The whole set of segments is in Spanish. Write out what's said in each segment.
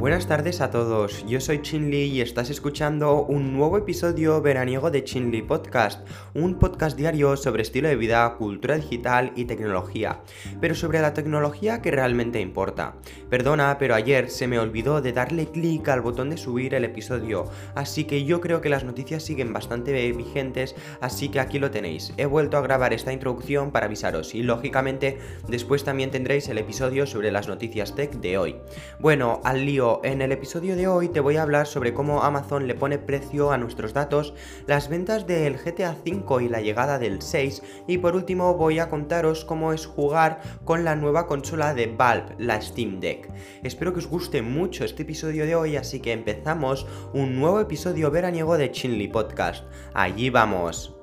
Buenas tardes a todos, yo soy Chinli y estás escuchando un nuevo episodio veraniego de Chinli Podcast, un podcast diario sobre estilo de vida, cultura digital y tecnología, pero sobre la tecnología que realmente importa. Perdona, pero ayer se me olvidó de darle clic al botón de subir el episodio, así que yo creo que las noticias siguen bastante vigentes, así que aquí lo tenéis. He vuelto a grabar esta introducción para avisaros y lógicamente después también tendréis el episodio sobre las noticias tech de hoy. Bueno, al lío en el episodio de hoy te voy a hablar sobre cómo Amazon le pone precio a nuestros datos, las ventas del GTA V y la llegada del 6 y por último voy a contaros cómo es jugar con la nueva consola de Valve, la Steam Deck. Espero que os guste mucho este episodio de hoy, así que empezamos un nuevo episodio veraniego de Chinly Podcast. Allí vamos.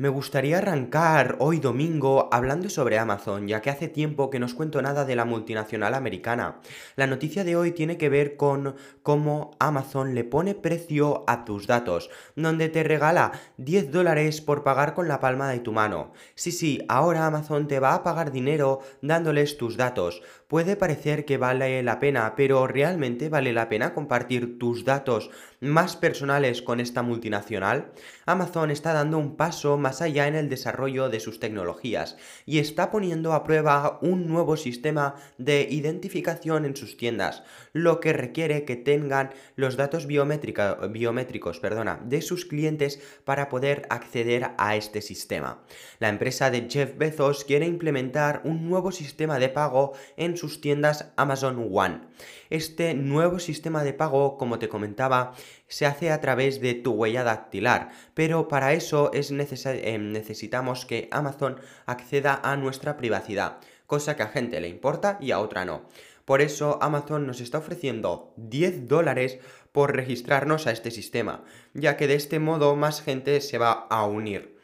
Me gustaría arrancar hoy domingo hablando sobre Amazon, ya que hace tiempo que no os cuento nada de la multinacional americana. La noticia de hoy tiene que ver con cómo Amazon le pone precio a tus datos, donde te regala 10 dólares por pagar con la palma de tu mano. Sí, sí, ahora Amazon te va a pagar dinero dándoles tus datos. Puede parecer que vale la pena, pero ¿realmente vale la pena compartir tus datos más personales con esta multinacional? Amazon está dando un paso más allá en el desarrollo de sus tecnologías y está poniendo a prueba un nuevo sistema de identificación en sus tiendas, lo que requiere que tengan los datos biométricos perdona, de sus clientes para poder acceder a este sistema. La empresa de Jeff Bezos quiere implementar un nuevo sistema de pago en sus tiendas Amazon One. Este nuevo sistema de pago, como te comentaba, se hace a través de tu huella dactilar, pero para eso es eh, necesitamos que Amazon acceda a nuestra privacidad, cosa que a gente le importa y a otra no. Por eso Amazon nos está ofreciendo 10 dólares por registrarnos a este sistema, ya que de este modo más gente se va a unir.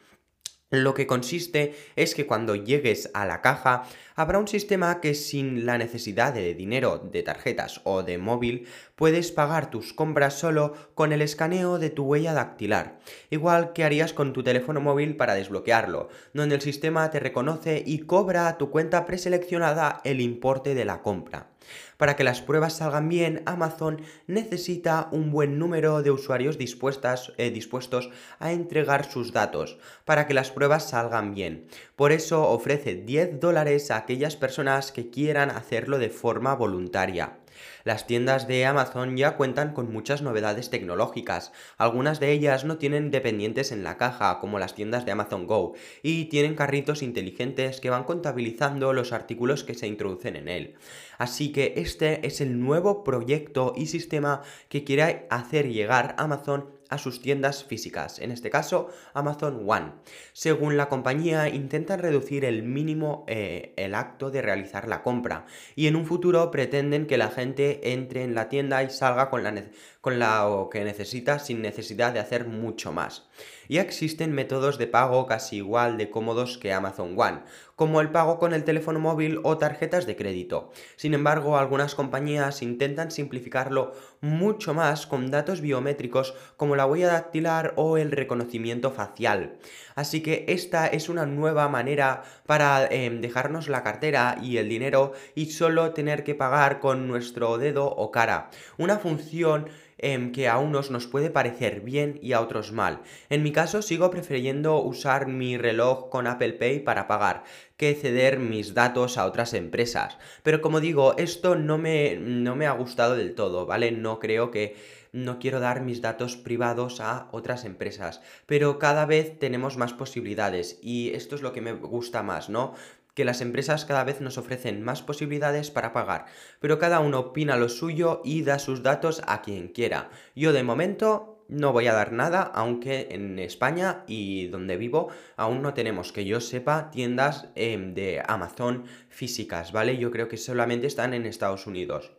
Lo que consiste es que cuando llegues a la caja habrá un sistema que sin la necesidad de dinero de tarjetas o de móvil puedes pagar tus compras solo con el escaneo de tu huella dactilar, igual que harías con tu teléfono móvil para desbloquearlo, donde el sistema te reconoce y cobra a tu cuenta preseleccionada el importe de la compra. Para que las pruebas salgan bien, Amazon necesita un buen número de usuarios eh, dispuestos a entregar sus datos para que las pruebas salgan bien. Por eso ofrece 10 dólares a aquellas personas que quieran hacerlo de forma voluntaria. Las tiendas de Amazon ya cuentan con muchas novedades tecnológicas. Algunas de ellas no tienen dependientes en la caja, como las tiendas de Amazon Go, y tienen carritos inteligentes que van contabilizando los artículos que se introducen en él. Así que este es el nuevo proyecto y sistema que quiere hacer llegar Amazon a sus tiendas físicas, en este caso Amazon One. Según la compañía, intentan reducir el mínimo eh, el acto de realizar la compra y en un futuro pretenden que la gente entre en la tienda y salga con la, con la que necesita sin necesidad de hacer mucho más. Ya existen métodos de pago casi igual de cómodos que Amazon One, como el pago con el teléfono móvil o tarjetas de crédito. Sin embargo, algunas compañías intentan simplificarlo mucho más con datos biométricos como la huella dactilar o el reconocimiento facial. Así que esta es una nueva manera para em, dejarnos la cartera y el dinero y solo tener que pagar con nuestro dedo o cara. Una función Em, que a unos nos puede parecer bien y a otros mal. En mi caso sigo prefiriendo usar mi reloj con Apple Pay para pagar que ceder mis datos a otras empresas. Pero como digo, esto no me, no me ha gustado del todo, ¿vale? No creo que no quiero dar mis datos privados a otras empresas, pero cada vez tenemos más posibilidades y esto es lo que me gusta más, ¿no? Que las empresas cada vez nos ofrecen más posibilidades para pagar, pero cada uno opina lo suyo y da sus datos a quien quiera. Yo de momento no voy a dar nada, aunque en España y donde vivo aún no tenemos, que yo sepa, tiendas em, de Amazon físicas, ¿vale? Yo creo que solamente están en Estados Unidos.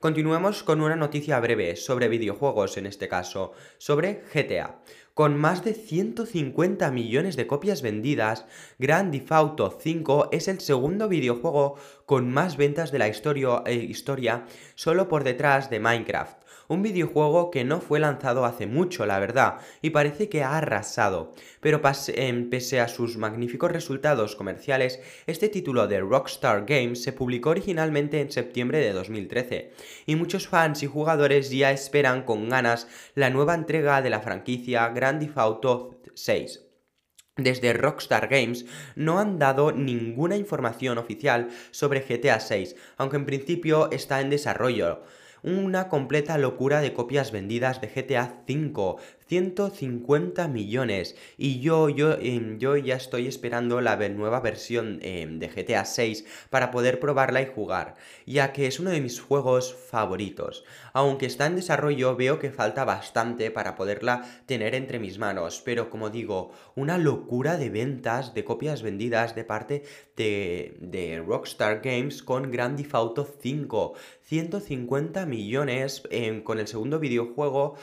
Continuemos con una noticia breve sobre videojuegos, en este caso, sobre GTA. Con más de 150 millones de copias vendidas, Grand Theft Auto 5 es el segundo videojuego con más ventas de la historia, eh, historia solo por detrás de Minecraft. un videojuego que no fue lanzado hace mucho, la verdad, y parece que ha arrasado. Pero em, pese a sus magníficos resultados comerciales, este título de Rockstar Games se publicó originalmente en septiembre de 2013, y muchos fans y jugadores ya esperan con ganas la nueva entrega de la franquicia Theft Auto 6 desde Rockstar Games no han dado ninguna información oficial sobre GTA 6, aunque en principio está en desarrollo. Una completa locura de copias vendidas de GTA 5, 150 millones. Y yo, yo, em, yo ya estoy esperando la nueva versión em, de GTA 6 para poder probarla y jugar, ya que es uno de mis juegos favoritos. Aunque está en desarrollo, veo que falta bastante para poderla tener entre mis manos. Pero como digo, una locura de ventas, de copias vendidas de parte de, de Rockstar Games con Grand Theft Auto 5. 150 millones em, con el segundo videojuego.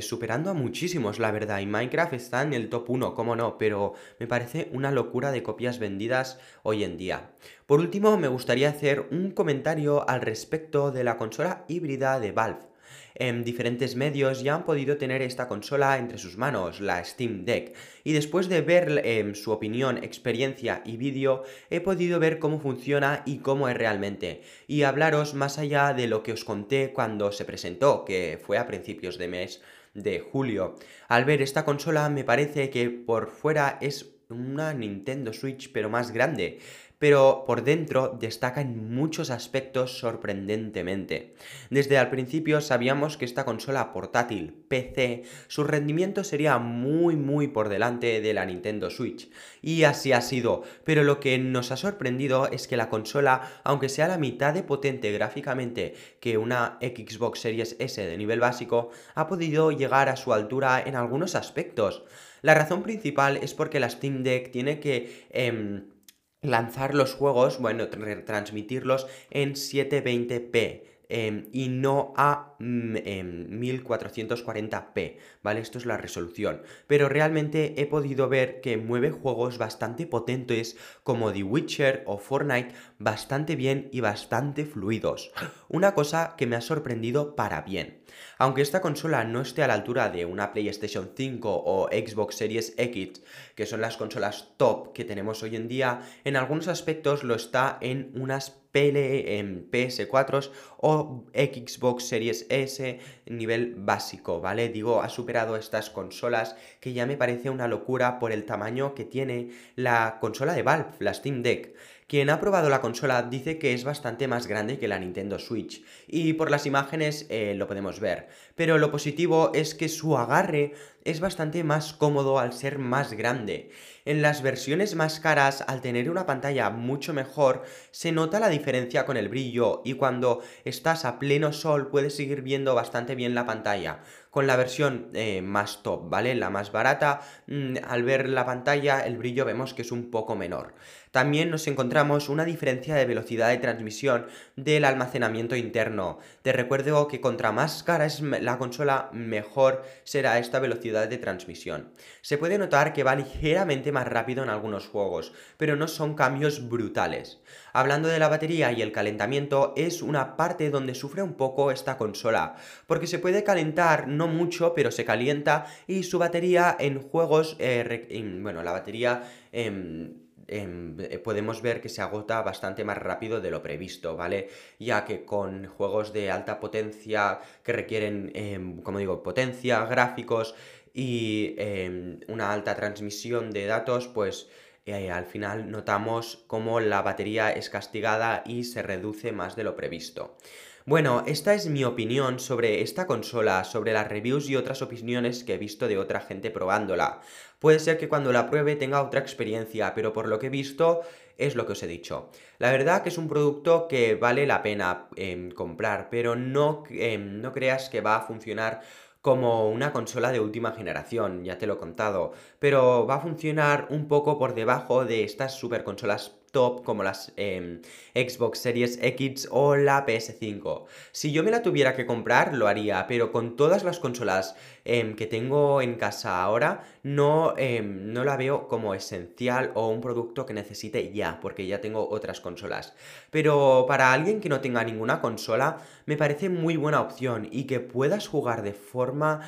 Superando a muchísimos, la verdad. Y Minecraft está en el top 1, cómo no, pero me parece una locura de copias vendidas hoy en día. Por último, me gustaría hacer un comentario al respecto de la consola híbrida de Valve en diferentes medios ya han podido tener esta consola entre sus manos, la Steam Deck. Y después de ver em, su opinión, experiencia y vídeo, he podido ver cómo funciona y cómo es realmente. Y hablaros más allá de lo que os conté cuando se presentó, que fue a principios de mes de julio. Al ver esta consola me parece que por fuera es una Nintendo Switch pero más grande pero por dentro destaca en muchos aspectos sorprendentemente. Desde al principio sabíamos que esta consola portátil PC, su rendimiento sería muy muy por delante de la Nintendo Switch, y así ha sido, pero lo que nos ha sorprendido es que la consola, aunque sea la mitad de potente gráficamente que una Xbox Series S de nivel básico, ha podido llegar a su altura en algunos aspectos. La razón principal es porque la Steam Deck tiene que... Em, lanzar los juegos, bueno, transmitirlos en 720p. Em, y no a 1440p, em, ¿vale? Esto es la resolución. Pero realmente he podido ver que mueve juegos bastante potentes como The Witcher o Fortnite bastante bien y bastante fluidos. Una cosa que me ha sorprendido para bien. Aunque esta consola no esté a la altura de una PlayStation 5 o Xbox Series X, que son las consolas top que tenemos hoy en día, en algunos aspectos lo está en unas en PS4 o Xbox Series S nivel básico, ¿vale? Digo, ha superado estas consolas que ya me parece una locura por el tamaño que tiene la consola de Valve, la Steam Deck. Quien ha probado la consola dice que es bastante más grande que la Nintendo Switch, y por las imágenes eh, lo podemos ver. Pero lo positivo es que su agarre es bastante más cómodo al ser más grande. En las versiones más caras, al tener una pantalla mucho mejor, se nota la diferencia con el brillo y cuando estás a pleno sol puedes seguir viendo bastante bien la pantalla. Con la versión eh, más top, ¿vale? La más barata, mm, al ver la pantalla el brillo vemos que es un poco menor. También nos encontramos una diferencia de velocidad de transmisión del almacenamiento interno. Te recuerdo que contra más cara es la consola, mejor será esta velocidad de transmisión. Se puede notar que va ligeramente más rápido en algunos juegos, pero no son cambios brutales. Hablando de la batería y el calentamiento, es una parte donde sufre un poco esta consola, porque se puede calentar no mucho, pero se calienta y su batería en juegos, eh, bueno, la batería... Em, Em, eh, podemos ver que se agota bastante más rápido de lo previsto, ¿vale? Ya que con juegos de alta potencia que requieren, em, como digo, potencia, gráficos y em, una alta transmisión de datos, pues eh, al final notamos cómo la batería es castigada y se reduce más de lo previsto. Bueno, esta es mi opinión sobre esta consola, sobre las reviews y otras opiniones que he visto de otra gente probándola. Puede ser que cuando la pruebe tenga otra experiencia, pero por lo que he visto es lo que os he dicho. La verdad que es un producto que vale la pena em, comprar, pero no, em, no creas que va a funcionar como una consola de última generación, ya te lo he contado, pero va a funcionar un poco por debajo de estas super consolas como las em, Xbox Series X o la PS5. Si yo me la tuviera que comprar, lo haría, pero con todas las consolas em, que tengo en casa ahora, no, em, no la veo como esencial o un producto que necesite ya, porque ya tengo otras consolas. Pero para alguien que no tenga ninguna consola, me parece muy buena opción y que puedas jugar de forma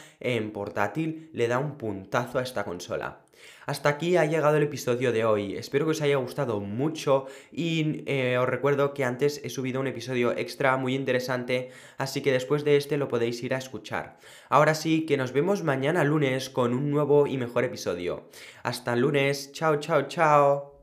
portátil le da un puntazo a esta consola. Hasta aquí ha llegado el episodio de hoy, espero que os haya gustado mucho y eh, os recuerdo que antes he subido un episodio extra muy interesante, así que después de este lo podéis ir a escuchar. Ahora sí, que nos vemos mañana lunes con un nuevo y mejor episodio. Hasta lunes, chao, chao, chao.